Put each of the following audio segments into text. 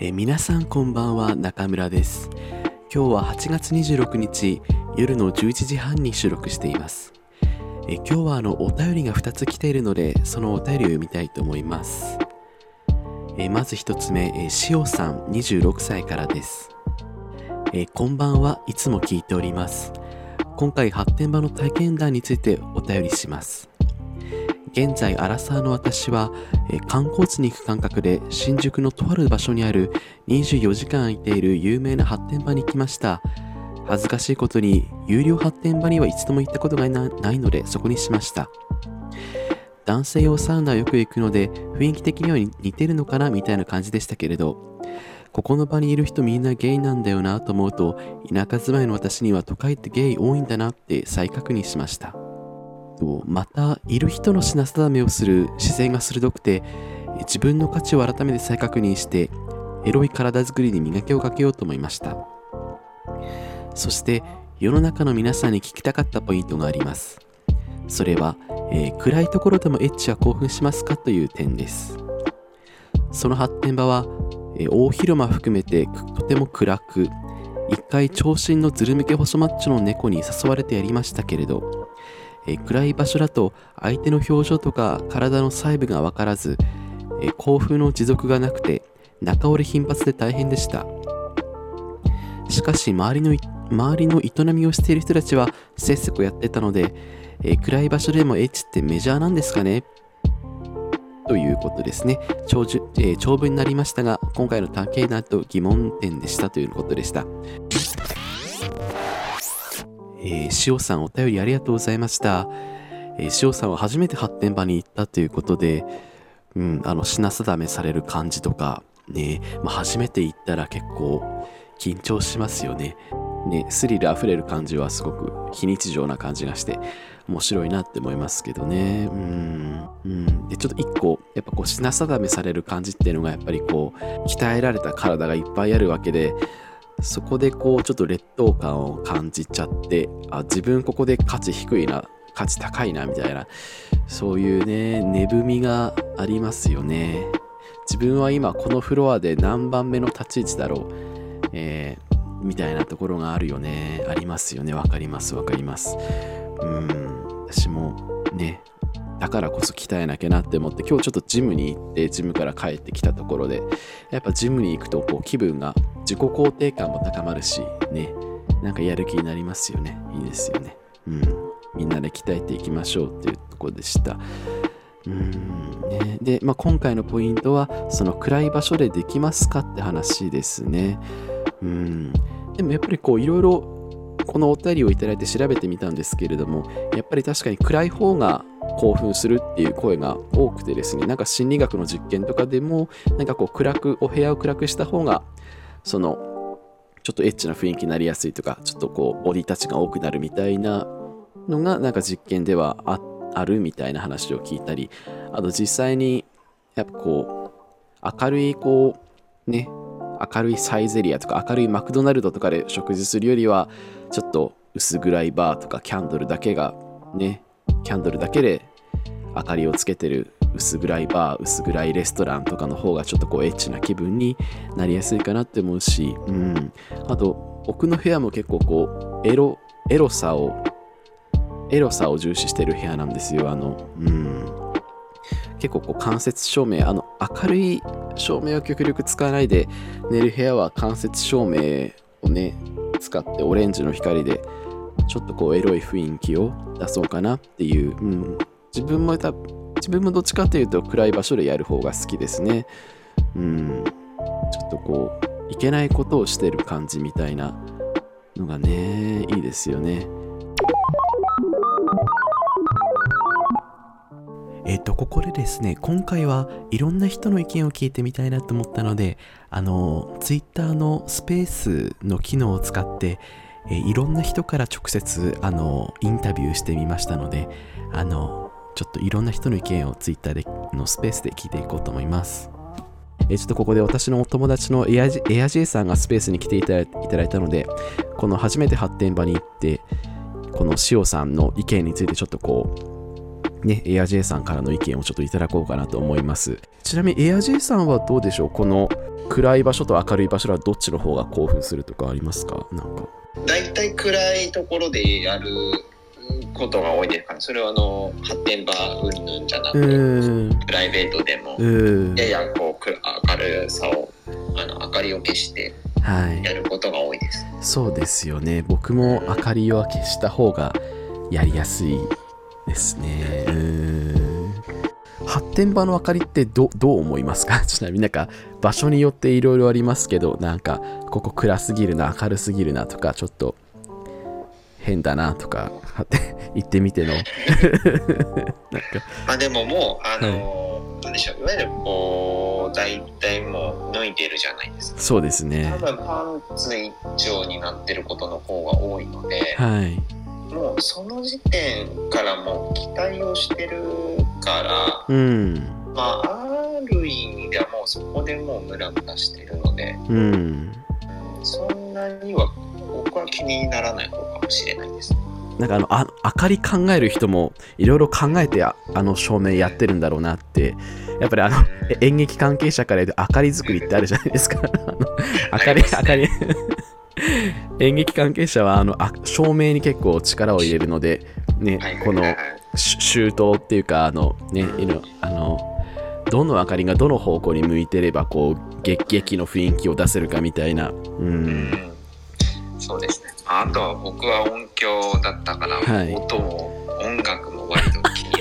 え皆さんこんばんは中村です。今日は8月26日夜の11時半に収録しています。え今日はあのお便りが2つ来ているのでそのお便りを読みたいと思います。えまず1つ目えしおさん26歳からです。えこんばんはいつも聞いております。今回発展場の体験談についてお便りします。現在アラサーの私は、え観光地に行く感覚で新宿のとある場所にある24時間空いている有名な発展場に来ました。恥ずかしいことに有料発展場には一度も行ったことがないのでそこにしました。男性用サウナよく行くので雰囲気的には似てるのかなみたいな感じでしたけれど。ここの場にいる人みんなゲイなんだよなと思うと田舎住まいの私には都会ってゲイ多いんだなって再確認しました。またいる人の品定めをする視線が鋭くて自分の価値を改めて再確認してエロい体づくりに磨きをかけようと思いました。そして世の中の皆さんに聞きたかったポイントがあります。それは、えー、暗いところでもエッチは興奮しますかという点です。その発展場は、え、大広間含めてとても暗く一回長身のズル向け細マッチョの猫に誘われてやりましたけれど、え、暗い場所だと相手の表情とか体の細部が分からず、え興奮の持続がなくて中折れ頻発で大変でした。しかし周りの周りの営みをしている人たちはせっせとやってたので、え、暗い場所でもエッチってメジャーなんですかね？ということですね長,、えー、長文になりましたが今回の探検談と疑問点でしたということでしたえー、塩さんお便りありがとうございました、えー、塩さんは初めて発展場に行ったということで、うん、あの品定めされる感じとかね、まあ、初めて行ったら結構緊張しますよね。ね、スリルあふれる感じはすごく非日常な感じがして面白いなって思いますけどね。うん。うん。で、ちょっと一個、やっぱこう品定めされる感じっていうのがやっぱりこう、鍛えられた体がいっぱいあるわけで、そこでこう、ちょっと劣等感を感じちゃって、あ、自分ここで価値低いな、価値高いな、みたいな、そういうね、値踏みがありますよね。自分は今このフロアで何番目の立ち位置だろう。えーみたいなところがあるよね。ありますよね。わかります。わかります。うん。私もね、だからこそ鍛えなきゃなって思って、今日ちょっとジムに行って、ジムから帰ってきたところで、やっぱジムに行くとこう気分が、自己肯定感も高まるし、ね、なんかやる気になりますよね。いいですよね。うん。みんなで鍛えていきましょうっていうところでした。うんね、で、まあ、今回のポイントは、その暗い場所でできますかって話ですね。うん。でもやっぱりこういろいろこのお便りをいただいて調べてみたんですけれどもやっぱり確かに暗い方が興奮するっていう声が多くてですねなんか心理学の実験とかでもなんかこう暗くお部屋を暗くした方がそのちょっとエッチな雰囲気になりやすいとかちょっとこうボディタッチが多くなるみたいなのがなんか実験ではあるみたいな話を聞いたりあと実際にやっぱこう明るいこうね明るいサイゼリアとか明るいマクドナルドとかで食事するよりはちょっと薄暗いバーとかキャンドルだけがねキャンドルだけで明かりをつけてる薄暗いバー薄暗いレストランとかの方がちょっとこうエッチな気分になりやすいかなって思うし、うん、あと奥の部屋も結構こうエロエロさをエロさを重視してる部屋なんですよあのうん。結構こう間接照明あの明るい照明を極力使わないで寝る部屋は間接照明をね使ってオレンジの光でちょっとこうエロい雰囲気を出そうかなっていう、うん、自分も自分もどっちかというと暗い場所でやる方が好きですね。うん。ちょっとこういけないことをしてる感じみたいなのがねいいですよね。えっ、と、ここでですね、今回はいろんな人の意見を聞いてみたいなと思ったので、あの、Twitter のスペースの機能を使って、えいろんな人から直接、あの、インタビューしてみましたので、あの、ちょっといろんな人の意見を Twitter でのスペースで聞いていこうと思います。えちょっとここで私のお友達のエアジエア J さんがスペースに来ていただいたので、この初めて発展場に行ってこの塩さんの意見についてちょっとこうね AirJ さんからの意見をちょっといただこうかなと思います。ちなみに AirJ さんはどうでしょう？この暗い場所と明るい場所はどっちの方が興奮するとかありますか？なんか。大体暗いところでやることが多いですからそれはあの発展場云々じゃなうくてプライベートでもややこうく明るさをあの明かりを消してはい。やることが多いです。そうですよね。僕も明かりを消した方がやりやすいですね。うーん。発展場の明かりってどどう思いますか？ちなみになんか場所によっていろいろありますけどなんかここ暗すぎるな明るすぎるなとかちょっと変だなとか 言ってみての。まあでももうあの、なんでしょういわゆるこう大体もう脱いでるじゃないですか。そうですね。多分パンツ一丁になってることの方が多いのではい。もうその時点からもう期待をしてるからうん。まあある意味ではもうそこでもうムラムラしてるのでうん。そんなには僕は気にならない方かもしれないですね。なんかあのあ明かり考える人もいろいろ考えてああの照明やってるんだろうなってやっぱりあのえ演劇関係者から言うと明かり作りってあるじゃないですか。明かり、明かり。演劇関係者はあのあ照明に結構力を入れるのでねはいこの周到っていうかあのねあのどの明かりがどの方向に向いてればこう劇劇の雰囲気を出せるかみたいな。うん。うんそうですね。あとは僕は音響だったから、はい。音も音楽も割と気に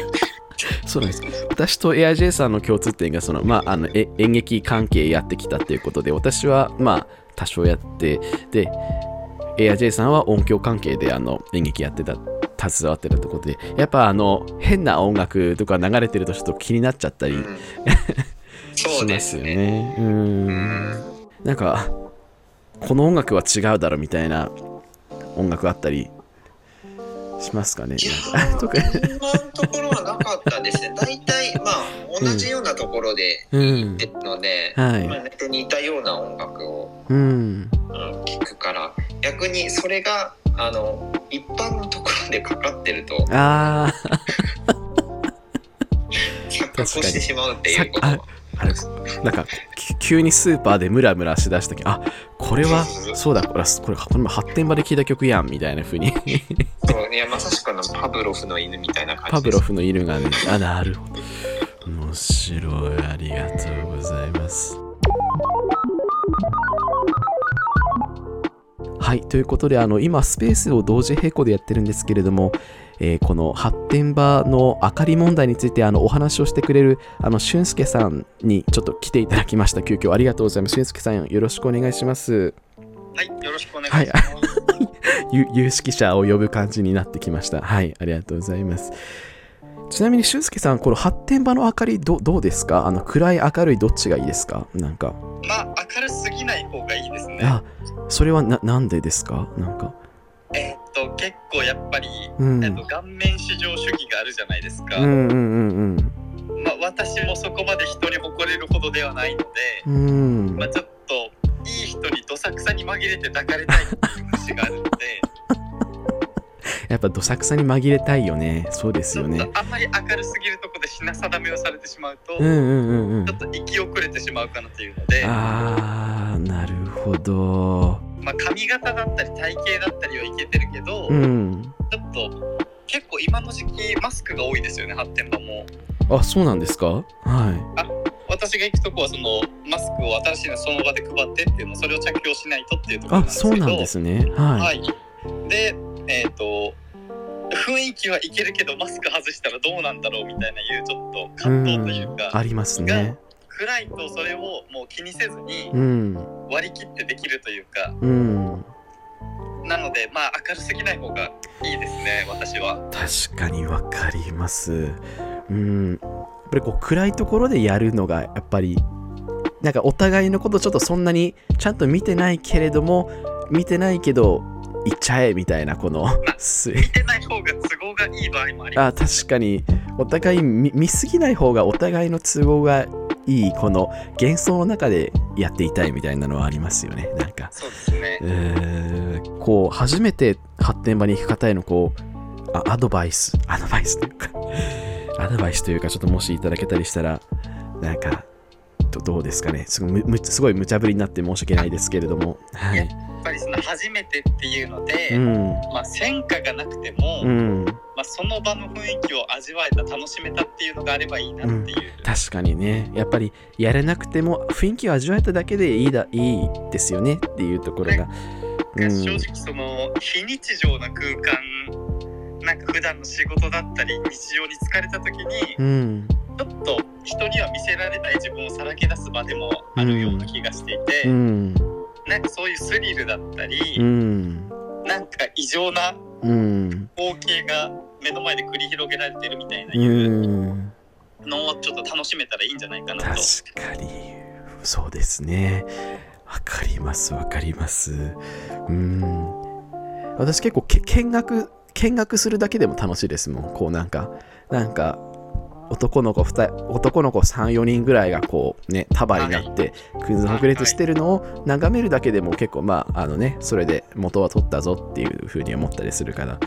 そうなんです。私と AirJ さんの共通点がその、まあ、あのえ演劇関係やってきたっていうことで私はまあ多少やってで AirJ さんは音響関係であの演劇やってた携わってたところでやっぱあの変な音楽とか流れてるとちょっと気になっちゃったりうん。そうでしますすよね。ねううん。んなんかこの音楽は違うだろみたいな音楽あったりしますかね？なんか。特に。今のところはなかったですね。大体、まあ、同じようなところでうん。出るので、はい。まあ、似たような音楽を、うん。うん、聞くから、逆にそれが、あの、一般のところでかかってると、ああ錯覚をしてしまうっていうこと。さあれなんかき急にスーパーでムラムラしだした時あこれはそうだこれこれこ発展場で聞いた曲やんみたいな風に。そういやまさしくあのパブロフの犬みたいな感じパブロフの犬がね。あなるほど。面白い。ありがとうございますはいということであの今スペースを同時並行でやってるんですけれども、えーこの発展場の明かり問題についてあのお話をしてくれるあの俊介さんにちょっと来ていただきました。急遽ありがとうございます。俊介さんよろしくお願いします。はいよろしくお願いします、ゆ有識者を呼ぶ感じになってきました。はいありがとうございます。ちなみに俊介さんこの発展場の明かりどどうですか？あの暗い明るいどっちがいいですか？なんか。まあ明るすぎない方がいいですね。あそれはななんでですか？なんか。えーっと結構やっぱり、うん。えーっと顔面至上主義があるじゃないですか。うんうんうんまあ私もそこまで人に誇れるほどではないので、うんうん。まあちょっといい人にどさくさに紛れて抱かれたいっていう節があるので、やっぱどさくさに紛れたいよね。そうですよね。とあんまり明るすぎるとこで品定めをされてしまうと、うんうんうんうん。ちょっと生き遅れてしまうかなというので、あーなるほど。まあ髪型だったり体型だったりはいけてるけど、うん。ちょっと結構今の時期マスクが多いですよね発展場も。あそうなんですか？はい。私が行くとこはそのマスクを新しいのその場で配ってっていうのそれを着用しないとっていうところなんあですけど。そうなんですね。はい、はい。でえっ、と雰囲気はいけるけどマスク外したらどうなんだろうみたいないうちょっと葛藤というか、ありますね。暗いとそれをもう気にせずにうん。割り切ってできるというかうん。なのでまあ明るすぎない方がいいですね私は。確かにわかります。うん。やっぱりこう暗いところでやるのがやっぱりなんかお互いのことちょっとそんなにちゃんと見てないけれども見てないけど行っちゃえみたいなこのす見てない方が都合がいい場合もありまあ確かに。お互い見見すぎない方がお互いの都合がいいこの幻想の中でやっていたいみたいなのはありますよね。なんかすそうですね。うーんこう初めて発展場に行く方へのこうあアドバイス。アドバイスというかアドバイスというかちょっともしいただけたりしたらなんかどうですかね。すごむすごい無茶ぶりになって申し訳ないですけれども、はい、ぱりその初めてっていうので、うん、まあ、戦果がなくても、うん、まあ、その場の雰囲気を味わえた楽しめたっていうのがあればいいなっていう、うん、確かにね。やっぱりやれなくても雰囲気を味わえただけでいいだいいですよねっていうところが、正直その非日常な空間なんか普段の仕事だったり日常に疲れた時に、うん、ちょっと人には見せられない自分をさらけ出す場でもあるような気がしていて、うん、なんかそういうスリルだったり、うん、なんか異常な光景が目の前で繰り広げられてるみたいないうのをちょっと楽しめたらいいんじゃないかなと。確かにそうですね。わかりますわかります。うん私結構見学見学するだけでも楽しいですもん。こうなんかなんか男の子2男の子34人ぐらいがこうね束になってクイズ白熱してるのを眺めるだけでも結構まああのねそれで元は取ったぞっていうふうに思ったりするから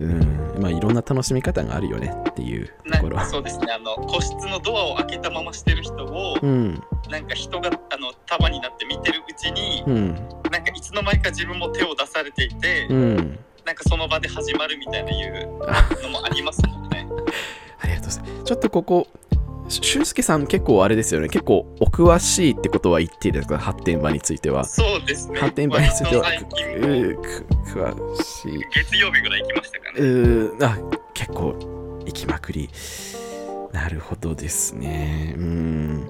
うんまあいろんな楽しみ方があるよねっていうところ。そうですね。あの個室のドアを開けたまましてる人を、うん、なんか人があの束になって見てるうちに、うん、なんかいつの間にか自分も手を出されていて、うん、なんかその場で始まるみたいないうのもありますもんね。ありがとうございます。ちょっとここ、俊介さん結構あれですよね。結構お詳しいってことは言っていいですか？発展場については。そうですね。発展場については。詳しい。月曜日ぐらい行きましたかね。うあ、結構行きまくり。なるほどですね。うん。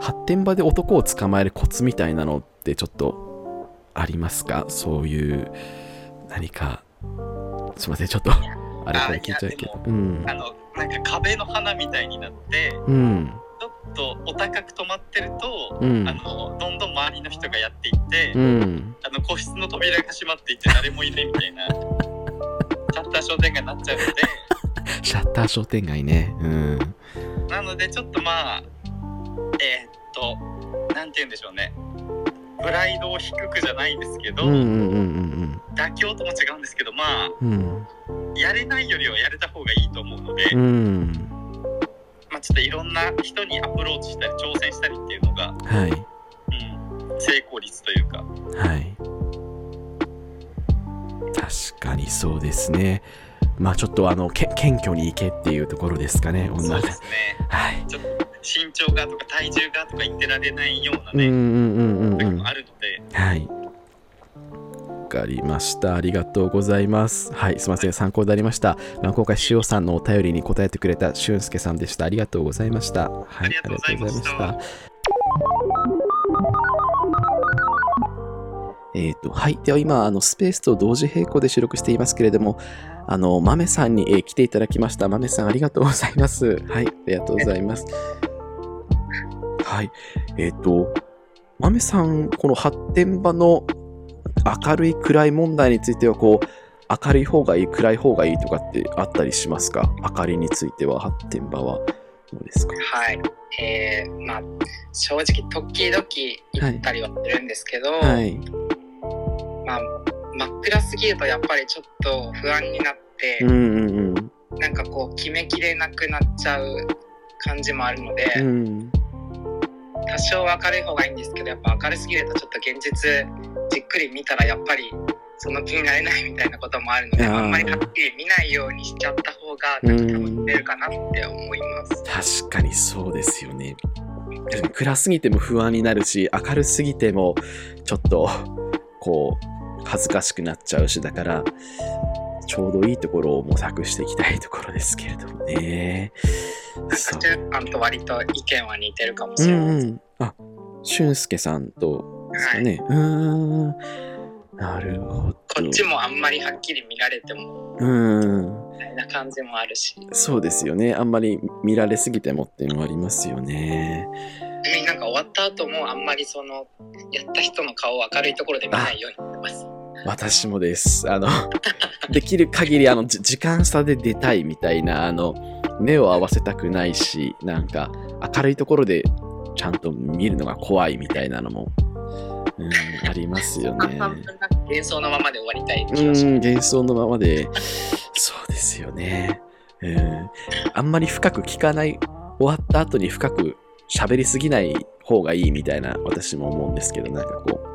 発展場で男を捕まえるコツみたいなのってちょっとありますか？そういう何か。すいません、ちょっと。あれこれ聞いけ。ど。うん。あのなんか壁の花みたいになって、うん、ちょっとお高く止まってると、うん、あのどんどん周りの人がやっていって、うん、あの個室の扉が閉まっていって誰もいないみたいな シャッター商店街になっちゃうので。シャッター商店街ね。うん。なのでちょっとまあえー、っとなんて言うんでしょうね。プライドを低くじゃないですけど、うんうんうんうん、妥協とも違うんですけどまあ、うん、やれないよりはやれた方がいいと思うので、うん、まあ、ちょっといろんな人にアプローチしたり挑戦したりっていうのが、はいうん、成功率というか。はい確かにそうですね。まあちょっとあのけ謙虚に行けっていうところですかね、女そうですね。はい。ちょっと身長がとか体重がとか言ってられないようなね、うんうんうんうん、あるの。かりました。ありがとうございます。はい、すみません。参考になりました。まあ、今回、塩さんのお便りに答えてくれた俊介さんでした。ありがとうございました。はい、ありがとうございました。えっ、ー、と、はい。では今、あの、スペースと同時並行で収録していますけれども、あの、豆さんに、えー、来ていただきました。豆さん、ありがとうございます。はい、ありがとうございます。はい。えっ、ー、と、豆さん、この発展場の明るい暗い問題についてはこう明るい方がいい暗い方がいいとかってあったりしますか？明かりについては発展場はどうですか？はい。えー、まあ正直時々行ったりはするんですけど、はい、まあ真っ暗すぎるとやっぱりちょっと不安になって、うんうんうん、なんかこう決めきれなくなっちゃう感じもあるので、うん、多少明るい方がいいんですけどやっぱ明るすぎるとちょっと現実じっくり見たらやっぱりその気になれないみたいなこともあるのであんまりはっきり見ないようにしちゃった方がなんか楽しめるかなって思います。確かにそうですよね。暗すぎても不安になるし明るすぎてもちょっとこう恥ずかしくなっちゃうしだからちょうどいいところを模索していきたいところですけれどもね。さんと割と意見は似てるかもしれないうん、あ、俊介さんとですかね。はい、うん。なるほど。こっちもあんまりはっきり見られても。うん。みたいな感じもあるし。そうですよね。あんまり見られすぎてもっていうのもありますよね。なんか終わった後もあんまりそのやった人の顔を明るいところで見ないようにしてます。私もです。あの、できる限りあの時間差で出たいみたいな、あの、目を合わせたくないし、なんか明るいところでちゃんと見るのが怖いみたいなのもうん、ありますよね。幻想のままで終わりたい気がします。幻想のままで、そうですよね。うん。あんまり深く聞かない、終わった後に深く喋りすぎない方がいいみたいな私も思うんですけど、なんかこう。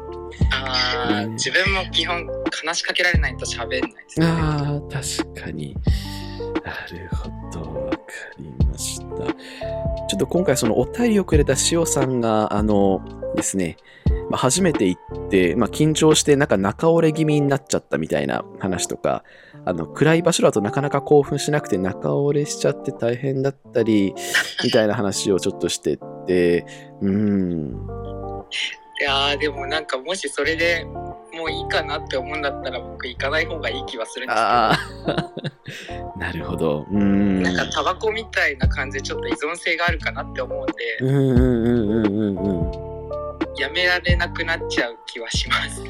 ああ、自分も基本話しかけられないと喋んないですね。ああ、確かに。なるほど、わかりました。と今回そのお便りをくれた塩さんが、あのですね、まあ、初めて行って、まあ、緊張してなんか中折れ気味になっちゃったみたいな話とか、あの暗い場所だとなかなか興奮しなくて中折れしちゃって大変だったり、みたいな話をちょっとしてって、うん。いやでもなんかもしそれでもういいかなって思うんだったら僕行かない方がいい気はするんですけど。なるほど。うん。なんかタバコみたいな感じでちょっと依存性があるかなって思うんで。うんうんうんうんうんやめられなくなっちゃう気はします。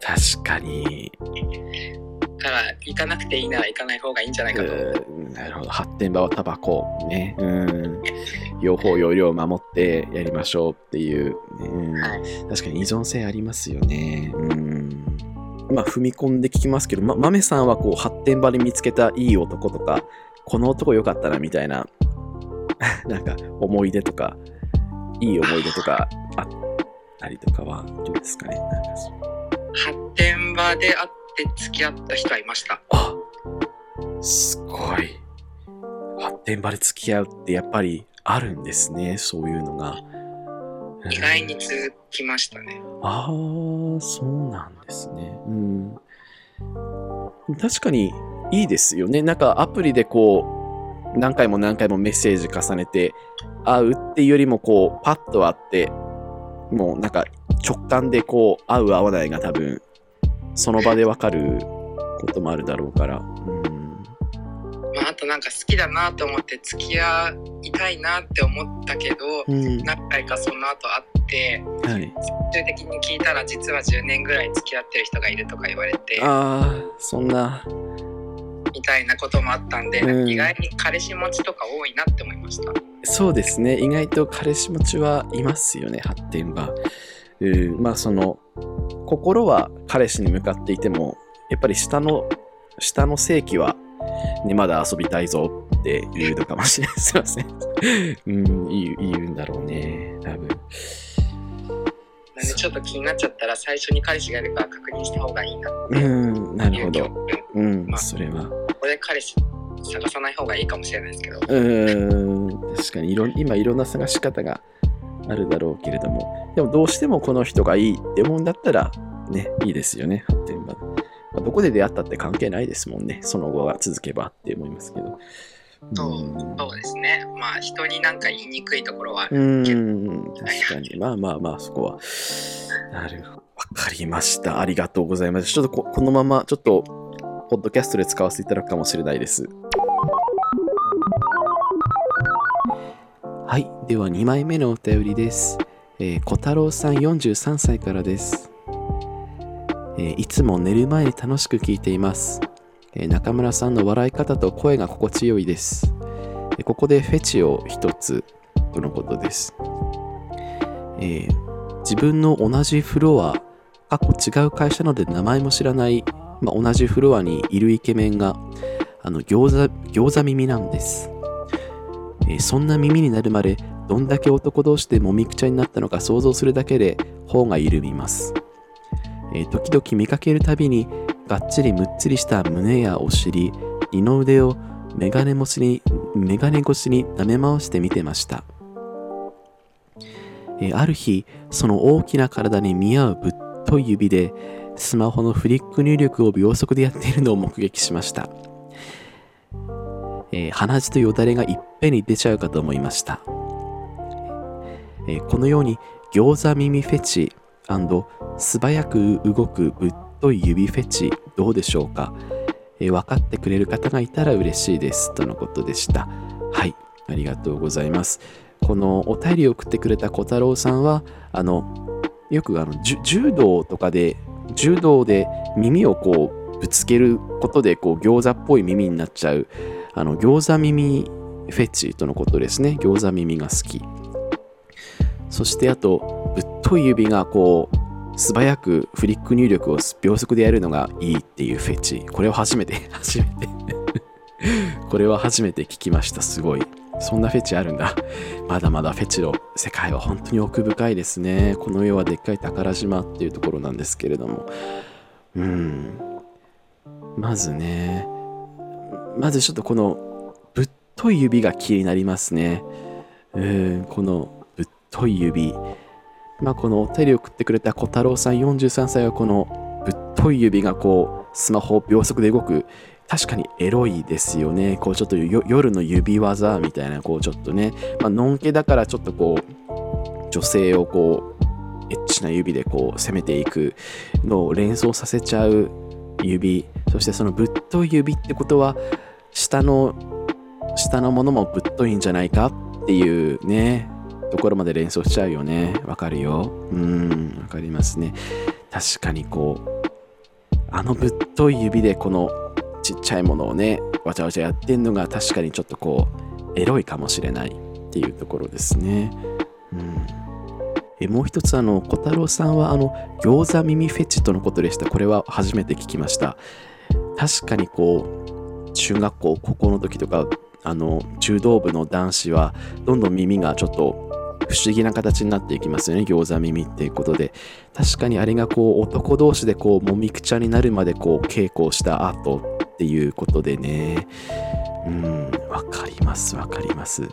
確かに。から行かなくていいなら行かない方がいいんじゃないかとなるほど。発展場はタバコ。ね。うん。両方容量を守ってやりましょうっていう、うん。はい、確かに依存性ありますよね。うん。まあ踏み込んで聞きますけどま豆さんはこう発展場で見つけたいい男とかこの男良かったなみたいな。なんか思い出とかいい思い出とかあったりとかはどうですかね？なんか発展場で会って付き合った人はいました。あすごい。発展場で付き合うってやっぱりあるんですね、そういうのが。意外に続きましたね。ああ、そうなんですね。うん。確かにいいですよね。なんかアプリでこう、何回も何回もメッセージ重ねて会うっていうよりもこう、パッと会って、もうなんか直感でこう、合う合わないが多分その場でわかることもあるだろうから。うんまあ、あとなんか好きだなと思って付き合いたいなって思ったけど、うん、何回かその後会って、はい、最終的に聞いたら実は10年ぐらい付き合ってる人がいるとか言われてああそんな。みたいなこともあったんで、うん、意外に彼氏持ちとか多いなって思いました。そうですね。意外と彼氏持ちはいますよね発展場うん。まあその心は彼氏に向かっていても、やっぱり下の、下の性器は、ね、まだ遊びたいぞって言うのかもしれない。すいません。うん、言う、言うんだろうね。多分。なんでちょっと気になっちゃったら最初に彼氏がいるか確認した方がいいなってうん、なるほど。うん、まあ、それは。これ彼氏探さない方がいいかもしれないですけど。うん、確かにいろ今いろんな探し方があるだろうけれども、でもどうしてもこの人がいいって思うんだったら、ね、いいですよね、発展場。まあ、どこで出会ったって関係ないですもんね、その後が続けばって思いますけど。そうそうですね。まあ人になんか言いにくいところはあるうん、確かに。まあまあまあ、そこは。なるほど。わかりました。ありがとうございます。ちょっとここのまま、ちょっと、ポッドキャストで使わせていただくかもしれないです。はい。では2枚目のお便りです。えー、小太郎さん43歳からです、えー、いつも寝る前に楽しく聞いています。えー、中村さんの笑い方と声が心地よいです。えここでフェチを一つとのことです。え自分の同じフロア、過去違う会社ので名前も知らない、まあ、同じフロアにいるイケメンがあの餃子餃子耳なんです。えそんな耳になるまでどんだけ男同士でもみくちゃになったのか想像するだけで頬が緩みます、え時々見かけるたびにがっちりむっつりした胸やお尻二の腕をメガネ越しにメガネ越しに舐め回して見てました、えある日その大きな体に見合うぶっとい指でスマホのフリック入力を秒速でやっているのを目撃しましたえー、鼻血とよだれがいっぺんに出ちゃうかと思いました。えー、このように餃子耳フェチ素早く動くぶっとい指フェチどうでしょうか、えー、分かってくれる方がいたら嬉しいです。とのことでした。はい、ありがとうございます。このお便りを送ってくれた小太郎さんは、あの、よくあの柔道とかで、柔道で耳をこうぶつけることでこう餃子っぽい耳になっちゃうあの餃子耳フェチとのことですね。餃子耳が好き。そしてあとぶっとい指がこう素早くフリック入力を秒速でやるのがいいっていうフェチ。これを初めて、初めてこれは初めて聞きました。すごい。そんなフェチあるんだ。まだまだフェチの世界は本当に奥深いですね。この世はでっかい宝島っていうところなんですけれども。うん。まずね、まずちょっとこのぶっとい指が気になりますね。うん、このぶっとい指。まあ、このお便りを送ってくれた小太郎さん43歳はこのぶっとい指がこうスマホ秒速で動く確かにエロいですよね。こうちょっと夜の指技みたいなこうちょっとね、まあのんけだからちょっとこう女性をこうエッチな指でこう攻めていくのを連想させちゃう指。そしてそのぶっとい指ってことは下の下のものもぶっといんじゃないかっていうね。ところまで連想しちゃうよね。わかるよ。うん、わかりますね。確かにこう、あのぶっとい指でこのちっちゃいものをね、わちゃわちゃやってんのが確かにちょっとこう、エロいかもしれないっていうところですね。うん。えもう一つあの小太郎さんはあの餃子耳フェチとのことでしたこれは初めて聞きました確かにこう中学校高校の時とかあの柔道部の男子はどんどん耳がちょっと不思議な形になっていきますよね。餃子耳っていうことで。確かにあれがこう男同士でこうもみくちゃになるまでこう稽古をした後っていうことでね。うんわかりますわかります。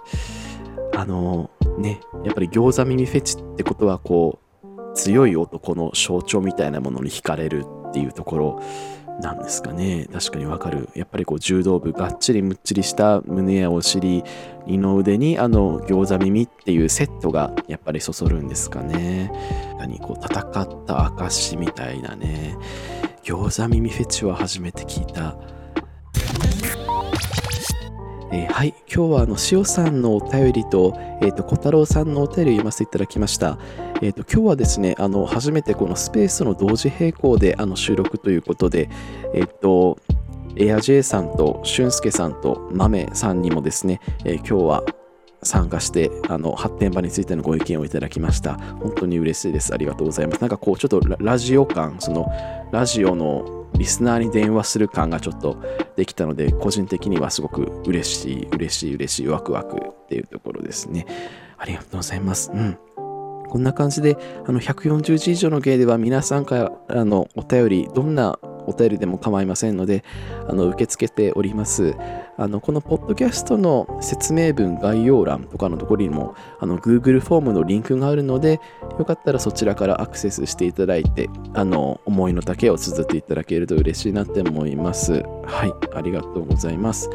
あのねやっぱり餃子耳フェチってことはこう強い男の象徴みたいなものに惹かれるっていうところ。なんですかね。確かにわかる。やっぱりこう柔道部がっちりむっちりした胸やお尻二の腕にあの餃子耳っていうセットがやっぱりそそるんですかね。何こう戦った証みたいなね。餃子耳フェチは初めて聞いた。えー、はい、今日はあの塩さんのお便りと、えっ、ー、と、小太郎さんのお便りを読ませていただきました。えっ、ー、と、今日はですね、あの、初めてこのスペースの同時並行であの収録ということで、えっ、と、エア J さんと俊介さんと豆さんにもですね、え今日は参加してあの発展場についてのご意見をいただきました。本当に嬉しいです。ありがとうございます。なんかこうちょっとラジオ感そのラジオのリスナーに電話する感がちょっとできたので、個人的にはすごく嬉しい、嬉しい、嬉しい、ワクワクっていうところですね。ありがとうございます。うん。こんな感じで、あの、140字以上の芸では皆さんからのお便り、どんなお便りでも構いませんので、あの受け付けております。あのこのポッドキャストの説明文、概要欄とかのところにもあの Google フォームのリンクがあるので、よかったらそちらからアクセスしていただいて、あの思いの丈を綴っていただけると嬉しいなって思います。はい、ありがとうございます。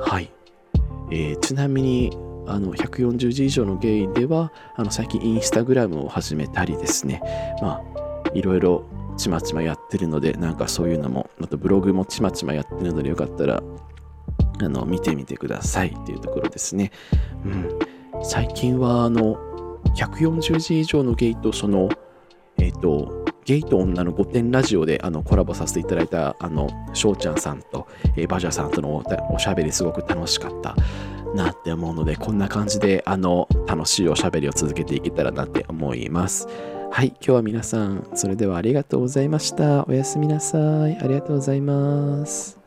はい。えー、ちなみに、あの140字以上のゲイではあの最近インスタグラムを始めたりですねまあいろいろちまちまやってるので、なんかそういうのも、あとブログもちまちまやってるので、よかったら、あの、見てみてくださいっていうところですね。うん。最近は、あの、140字以上のゲイと、その、えっ、ー、と、ゲイと女の御殿ラジオであのコラボさせていただいたあの翔ちゃんさんと、えー、バジャさんとのおしゃべりすごく楽しかったなって思うのでこんな感じであの楽しいおしゃべりを続けていけたらなって思います。はい、今日は皆さん、それではありがとうございました。おやすみなさい。ありがとうございます。